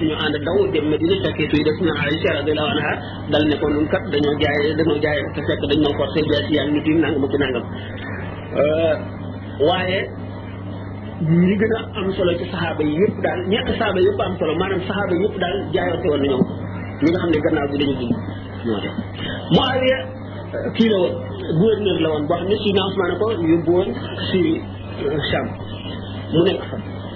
ñu ànd daw dem Medina fekk suy def naan Aïcha radiyallahu anha dal ne ko nun kat dañoo jaay dañoo jaay te fekk dañ ñoo forcé jaay si yaa ngi tiim nangam ak nangam waaye ñi gën a am solo ci saxaaba yi yëpp daal ñetti saxaaba yëpp am solo maanaam saxaaba yëpp daal jaayoote woon nañoo ñi nga xam ne gannaaw bi dañu dund ñoo def Muawiya kii la woon gouverneur la woon boo xam ne si Ousmane ko yóbbu woon si Cham mu nekk fa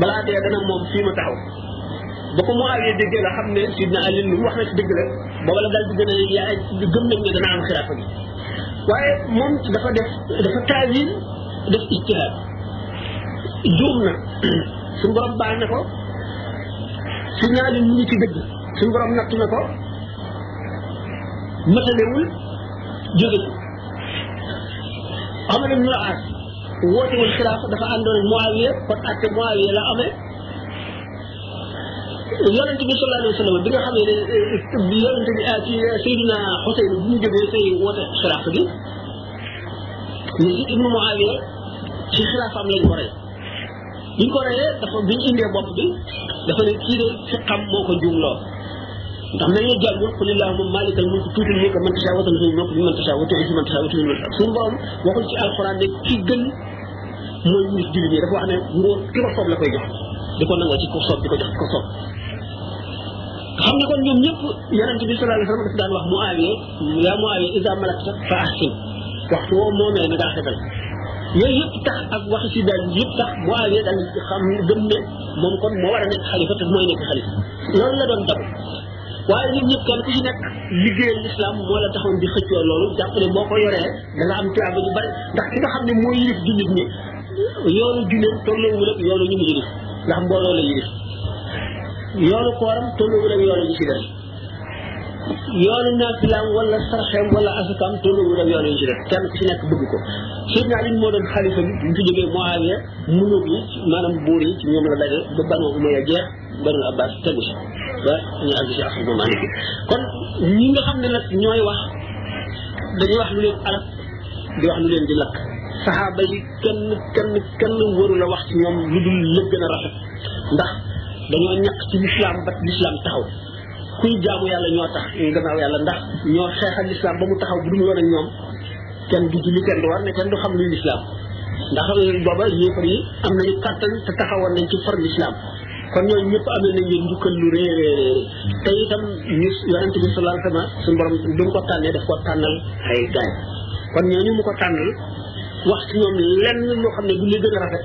balaa dee dana moom fii ma taxaw ba ko Muawiya déggee la xam ne Sidna Ali lu mu wax rek dëgg la booba la daal di gën a yaay gëm nañ ne dana am xilaafa gi waaye moom dafa def dafa taawil def ijtihaad juum na suñu borom baal na ko Sidna Ali mu ngi ci dëgg suñu borom natt na ko matalewul jóge ci Amar ibn Al-As wootewul xilaafa dafa àndoon ak Muawiya kon àtte Muawiya la amee yonente bi sallallahu alayhi wa sallam bi nga xam ne bi yonente bi ci Seydina Xuseyn bi ñu jógee say woote xilaafa gi Yazid ibnu Muawiya ci xilaafaam lañ ko rey bi ñu ko reyee dafa bi ñu indee bopp bi dafa ne kii de fi xam moo ko juumloo ndax nañu jàngul qul illahumma malikal mulki tuuti mu ko man tashaa wa tanzi'ul mulka mimman tashaa wa tu'izzu man tashaa wa tuzillu man tashaa suñu borom waxul ci alxuraan ne ki gën mooy wuris jullit ñi dafa wax ne nguur ki ko soob la koy jox di ko nangoo ci ko soob di ko jox di ko soob xam ne kon ñoom ñëpp yonente bi sallallahu alayhi wa sallam dafa daan wax mu aawee yaa mu awi isa malakta fa ahsin waxtu woo moomee na ngaa fetal yooyu yëpp tax ak waxi si daal yëpp tax bu awee daal xam gëm ne moom kon moo war a nekk xalifa te mooy nekk xalifa loolu la doon dabu waaye ñun ñëpp kenn ku ci nekk liggéeyal lislaam moo la taxoon di xëccoo loolu jàpp ne boo ko yoree da nga am tuyaaba ju bari ndax ki nga xam ne moo yilif jullit ñi yoonu jullit tolloowul ak yoonu ñu mu yilif ndax mbooloo la yilif yoonu kooram tolloowul ak yoonu ñu ci def yoonu naafilaam wala sarxeem wala asakaam tolluwul ak yoon yi ci def kenn ku ci nekk bëgg ko Seydina Ali moo doon xalifa bi ñu fi jógee Muawiya munóog yi maanaam buur yi ci ñoom la daje ba Banu Umayya jeex Banu Abbas tegu si ba ñu àgg si Ahmadu Maalik kon ñi nga xam ne nag ñooy wax dañuy wax lu leen alal di wax lu leen di lakk saxaaba yi kenn kenn kenn waru la wax ci ñoom lu dul la gën a rafet ndax dañoo ñàkk ci lislaam ba lislaam taxaw kuy jaamu yàlla ñoo tax gannaaw yàlla ndax ñoo xeexal lislaam ba mu taxaw bu dul woon ak ñoom kenn du julli kenn du war ne kenn du xam luy lislaam ndax booba yéefar yi am nañu kàttan te taxawoon nañ ci far lislaam kon ñooñu ñëpp amee nañ leen njukkal lu rëy rëy rëy te itam ñu yonente bi sallallahu alayhi wa sallam suñu borom bi mu ko tànnee daf ko tànnal ay gaay kon ñooñu mu ko tànnal wax ci ñoom lenn loo xam ne du li gën a rafet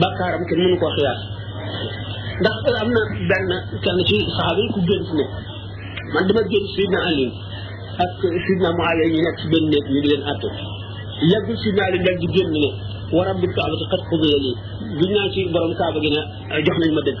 bàkkaaram kenn mënu koo xiyaas ndax am na benn kenn ci saxaaba yi ku gént ne man dama gént Sidna Ali ak Sidna Muawiya ñu nekk ci benn néeg ñu di leen àtte yàggul Sidna Ali daal di génn ne wa rabbil kaabati qad qudiya lii giñ naa ci borom kaaba gi ne jox nañ ma dëgg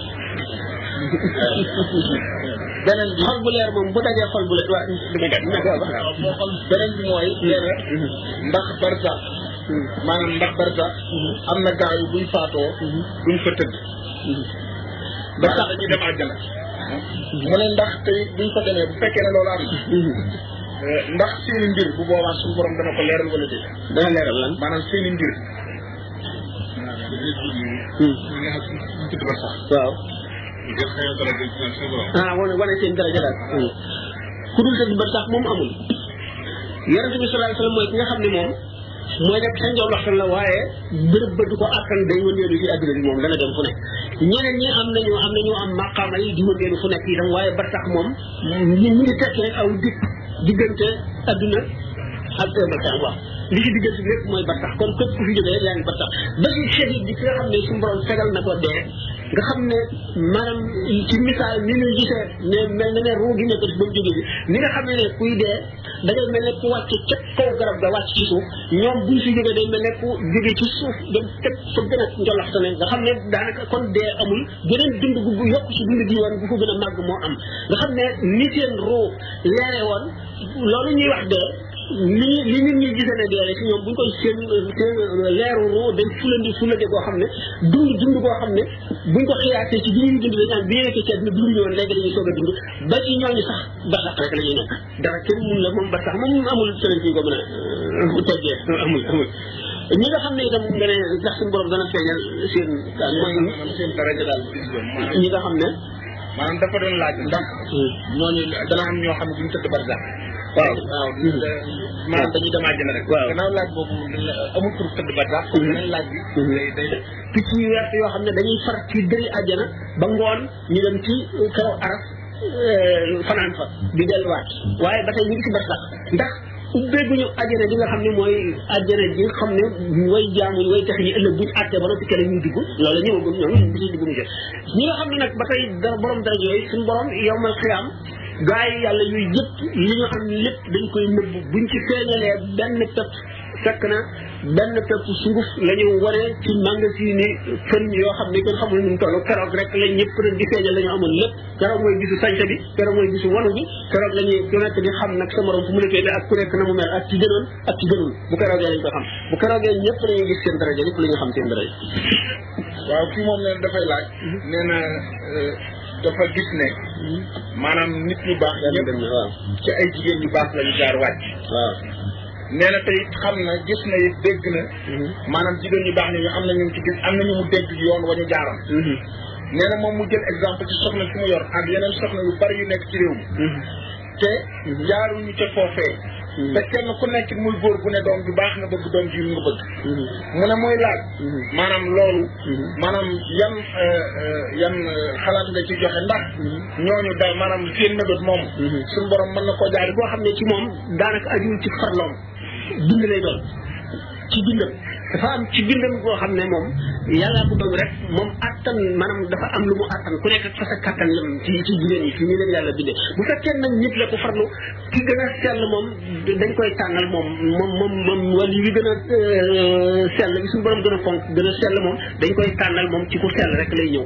beneen bi xol bu leer moom bu dajee xol bu leer waa beneen bi mooy leer ndax barsa maanaam ndax barsa am na gaa yu buñ faatoo duñ fa tëdd ba tax ñu dem àjjana mu ne ndax te buñ fa demee bu fekkee ne loolu am ndax seeni mbir bu boobaa suñu borom dana ko leeral wala déet dana leeral lan maanaam seeni mbir waaw ah wane wane seen daraja daal ku dul tëdd ba sax moom amul yonent bi sallallahu alayhi wasallam mooy ki nga xam ne moom mooy nekk sa njool waxtaan la waaye bërëb ba du ko àttan day wëndeelu ci àdduna bi moom dana dem fu nekk ñeneen ñi am nañu am nañu am maqaama yi di wëndeelu fu nekk itam waaye ba sax moom ñi ngi tekkee aw dig diggante adduna ak bakkan waaw li ci diggante lépp mooy barsax kon képp ku fi jógee yaa ngi barsax ba ci shahid bi ki nga xam ne suñu borom fegal na ko dee nga xam ne maanaam ci misaal ni ñuy gisee ne mel na ne ruu gi nekk ba mu jóge bi ni nga xam ne ne kuy dee da ngay mel ne ku wàcc ca kaw garab ga wàcc ci suuf ñoom buñ fi jógee day mel ne ku jóge ci suuf dem teg fa gën a njolaxtane nga xam ne daanaka kon dee amul geneen dund gu gu yokk ci dund gi woon gu ko gën a màgg moo am nga xam ne ni seen ruu leere woon loolu ñuy wax dee li li nit ñi gisee ne dee ci ñoom bu ñu koy seen seen leeru ruu dañ fulandi fulande goo xam ne dund dund goo xam ne bu ñu ko xiyaatee ci bi ñuy dund dañ naan bi ñu nekkee ci àdduna dund ñoon léegi dañuy soog a dund ba ci ñooñu sax ba sax rek la ñuy nekk dara kenn mun la moom ba tax moom amul sëriñ ci ko mën a teggee amul amul ñi nga xam ne itam nga ne ndax suñu borom dana feeñal seen mooy seen daraja daal ñi nga xam ne maanaam dafa doon laaj ndax ñooñu dana am ñoo xam ne duñu tëdd barsax waaw waaw maanaam dañuy dem àjjana rek waaw gannaaw laaj boobu amul pour tëdd barsax kon beneen laaj bi day day picc yu wert yoo xam ne dañuy far ci dëri àjjana ba ngoon ñu dem ci kaw aras euh, fanaan fa di delluwaat waaye ba tey ñu ngi ci barsax ndax ubbeeguñu àjjana ji nga xam ne mooy àjjana ji nga xam ne way jaamu way tax ñi ëllëg buñu àttee ba noppi kenn ñuy dugg loolu ñëwagul ñoom ñu ngi dugg ñu jot ñi nga xam ne nag ba tey dara borom dara yooyu suñu borom yowmal xiyaam gaa yi yàlla yooyu yëpp li nga xam ne lépp dañ koy nëbb buñ ci feeñalee benn pepp fekk na benn pepp sunguf la ñu waree ci magasin yi fëriñ yoo xam ne kenn xamul nu mu toll keroog rek la ñëpp rek di feeñal la ñu amoon lépp keroog mooy bisu sañse bi keroog mooy bisu wanu bi keroog la ñuy ku nekk di xam nag sa morom fu mu la féete ak ku nekk na mu mel ak ci gënoon ak ci gënul bu keroogee lañ ko xam bu keroogee ñëpp la ñuy gis seen daraja ñëpp la ñuy xam seen daraja waaw kii moom neen dafay laaj nee na dafa gis ne maanaam nit ñu baax ñëpp waaw ci ay jigéen ñu baax lañu jaar wàcc waaw nee na tey xam na gis na it dégg na mhm. maanaam jigéen ñu baax ni ñu am na ñu ci gis am na ñu mu dégg yoon wa ñu jaaroon mhm. nee na moom mu jël exemple ci soxna fi mu yor ak yeneen soxna yu bari yu nekk ci réew mi mhm. te jaaruñu ca foofee te kenn ku nekk muy góor bu ne doom ju baax nga bëgg doom ji nga bëgg mu ne mooy laaj maanaam loolu maanaam yan euh, euh, yan euh, xalaat nga ci joxe ndax ñooñu daal maanaam seen mébét moom suñu borom mën na koo jaari boo xam ne ci moom daanaka ajuwul ci farloom bind lay doon ci bindam dafa am ci bindam boo xam ne moom yàllaa ko doon rek moom attan maanaam dafa am lu mu attan ku nekk ak fa sa kattan lam ci ci jigéen yi fi ñu leen yàlla bindee bu fekkee nag nit la ko farlu ki gën a sell moom dañ koy tànnal moom moom moom moom wala yu gën a sell bi suñu borom gën a fonk gën a sell moom dañ koy tànnal moom ci ku sell rek lay ñëw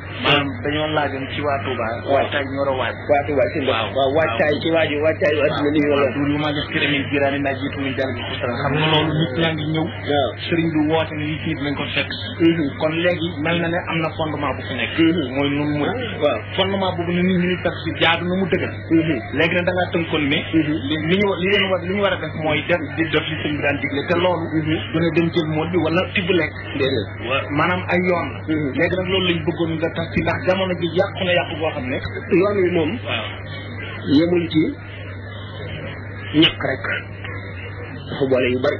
maanaam dañoo laajoon ci waa Touba. waaw waajtaay ñu war a waaj. waa Touba ci ndox. waaw waajtaay ci waaju waajtaay yu adduna nii wala. waaw yu maa jox kër min jiraani naa jiitu muy jàll bi xusara xam nga loolu nit ñaa ngi ñëw. waaw sëriñ bi woote ni fii dinañ ko fekk. Mhm. kon léegi mel na ne am na fondement bu fi nekk. Mhm. mooy nun mu. waaw fondement boobu nit ñi ñu fekk si jaadu na mu dëgër. Mhm. léegi nag da ngaa tënkoon ne. li li ñu li leen war li ñu war a def mooy dem di def li sëñ bi daan digle te loolu. dina dem jël mool bi wala tibb lekk. déedéet wa maanaam ay yoon la léegi nag loolu lañ bëggoon nga tas ci ndax jamono ji yàqu na yàqu boo xam ne yoon wi moom waaw yemul ci ñaq rek dafa boole yu bari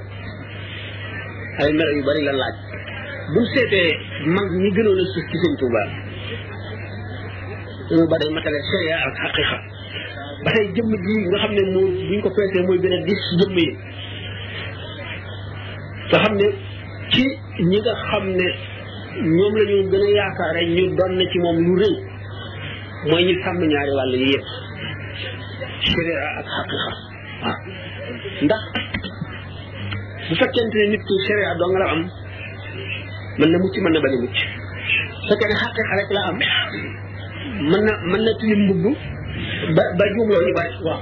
ay melo yu bari la laaj buñ seetee mag ñi gënoon a suuf ci sëñ Tuubaa dañoo ba day matale sharia ak xaqiqa ba tey jëmm ji nga xam ne moo buñ ko peesee mooy gën a dis jëmm yi nga xam ne ci ñi nga xam ne ñoom la ñu gën a yaakaare ñu doon na ci moom lu rëy mooy ñu sàmm ñaari wàll yi yëpp sharia ak xaqiqa waaw ndax bu fekkente ne nit ki sharia doo nga la am mën na mucc mën na bañ a mucc fekkee ne xaqiqa rek la am mën na mën na tilim mbubb ba ba juumloo ñu bari waaw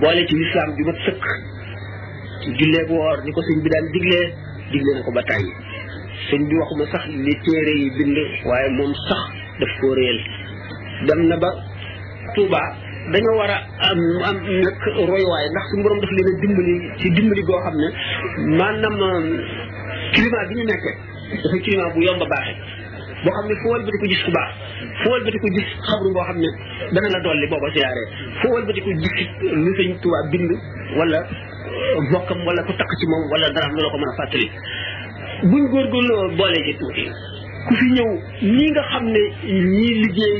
boole ci lislaam ju mat sëkk jullee bu woor ni ko sëñ bi daan diglee digle na ko ba tàyyi sëñ bi waxuma sax li téere yi bind waaye moom sax daf koo réel dem na ba Touba dañoo war a am am nag royuwaay ndax suñu borom daf leen a dimbali ci dimbali goo xam ne maanaam climat bi ñu nekkee dafa climat bu yomb a baaxee boo xam ne foo wëlbati ko gis ku baax foo wëlbati ko gis xabru boo xam ne dana la dolli boo ko siyaaree foo wëlbati ko gis lu sëñ Tuubaa bind wala bokkam wala ku takk ci moom wala dara lu la ko mën a fàttali buñ góorgóorloo boole gi tuuti ku fi ñëw ñi nga xam ne ñii liggéey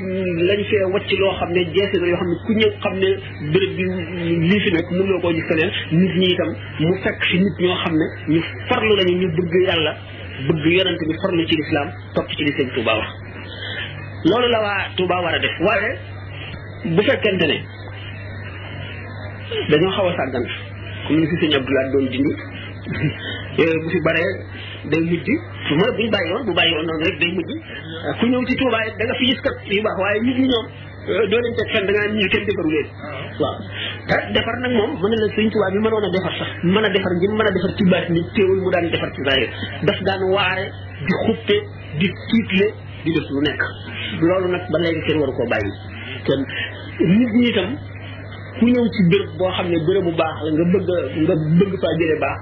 lañ fee wàcc loo xam ne jeese na yoo xam ne ku ñëw xam ne béréb bi lii fi nekk mënuloo koo gis feneen nit ñi itam mu fekk si nit ñoo xam ne ñu farlu lañu ñu bëgg yàlla bëgg yonent bi farlu ci lislaam topp ci li sëñ Touba wax loolu la waa Touba war a def waaye bu fekkente ne dañoo xaw a sàggan comme ni fi sëñ Abdoulaye doon dindi eh, bu fi baree day mujj su ma buñ bàyyi woon bu bàyyi woon noonu rek day mujj ku ñëw ci Touba it da nga fi gis kat yu baax waaye nit ñi ñoom euh, doo leen teg fen da ngaa ñii kenn defaru leen waaw te defar nag moom mën na la sëñ Tuubaa bi mënoon a defar sax mën a defar ñi mën a defar ci baat ni teewul mu daan defar ci zaahir daf daan waare di xuppe di tiitle di def lu nekk loolu nag ba léegi kenn waru koo bàyyi kenn nit ñi itam ku ñëw ci béréb boo xam ne béréb bu baax la nga bëgg nga bëgg faa jële baax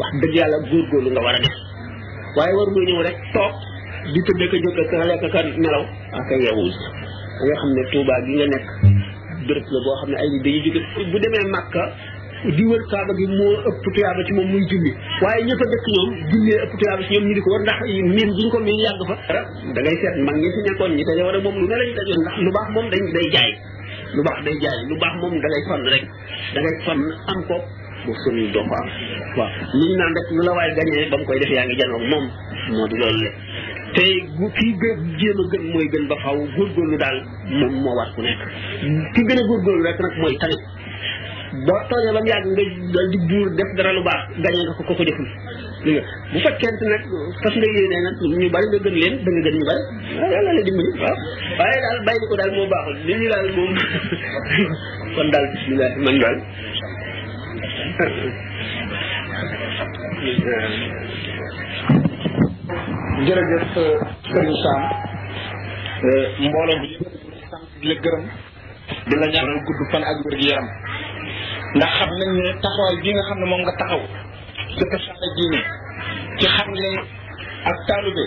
wax dëgg yàlla góorgóorlu nga war a def waaye war nga ñëw rek toog di tëdd ka jóg ka lekk ka nelaw ak a yeewul da nga xam ne Touba gi nga nekk béréb la boo xam ne ay nit dañuy jóge bu demee Makka di wër Kaaba gi moo ëpp tuyaaba ci moom muy julli waaye ñëpp a dëkk ñoom jullee ëpp tuyaaba ci ñoom ñu di ko war ndax miin gi ñu ko miin yàgg fa da ngay seet mag ñi fi nekkoon ñi dañoo war a moom lu ne lañu dajoon ndax lu baax moom dañ day jaay lu baax day jaay lu baax moom da ngay sonn rek da ngay sonn am ko bu sori doo ko am waaw li ñu naan rek lu la waaye gañee ba mu koy def yaa ngi janoog moom moo di loolu le te bu kii gën jéem a gën mooy gën ba faw góorgóorlu daal moom moo war ku nekk ki gën a góorgóorlu rek nag mooy tamit boo toogee ba mu yàgg nga dal di buur def dara lu baax gañee nga ko ko ko deful dégg nga bu fekkente nag fas nga yéenee nag ñu bari nga gën leen da nga gën ñu bari waaw yàlla la dimbali waaw waaye daal bàyyi ko daal moo baaxul li ñu daal moom kon daal bismillah man daal jërëjëf sëriñ Sam mbooloo bi sant di la gërëm di la ñaanal gudd fan ak wér gi yaram ndax xam nañ ne taxawaay bi nga xam ne moom nga taxaw ci tasaare diine ci xam ne ak taalube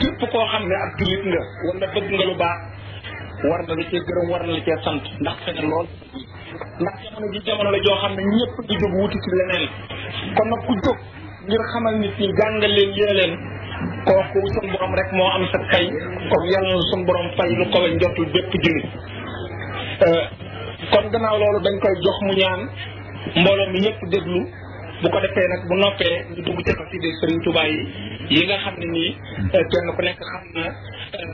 képp koo xam ne ab jullit nga wala bëgg nga lu baax war na la cee gërëm war na la cee sant ndax fexe lool ndax jamono ji jamono la joo xam ne ñëpp di jóg wuti ci leneen kon nag ku jóg ngir xamal nit ñi jàngal leen yee leen kooku sun borom rek moo am sa fay kon yàlla na sun borom fay lu kawe njottul bépp jullit euh, kon gannaaw loolu dañ koy jox mu ñaan mbooloo mi yëpp déglu bu ko defee nag bu noppee ñu dugg ci xasida Sëriñ Tuubaa yi yi nga xam ne nii euh, kenn ku nekk xam na euh,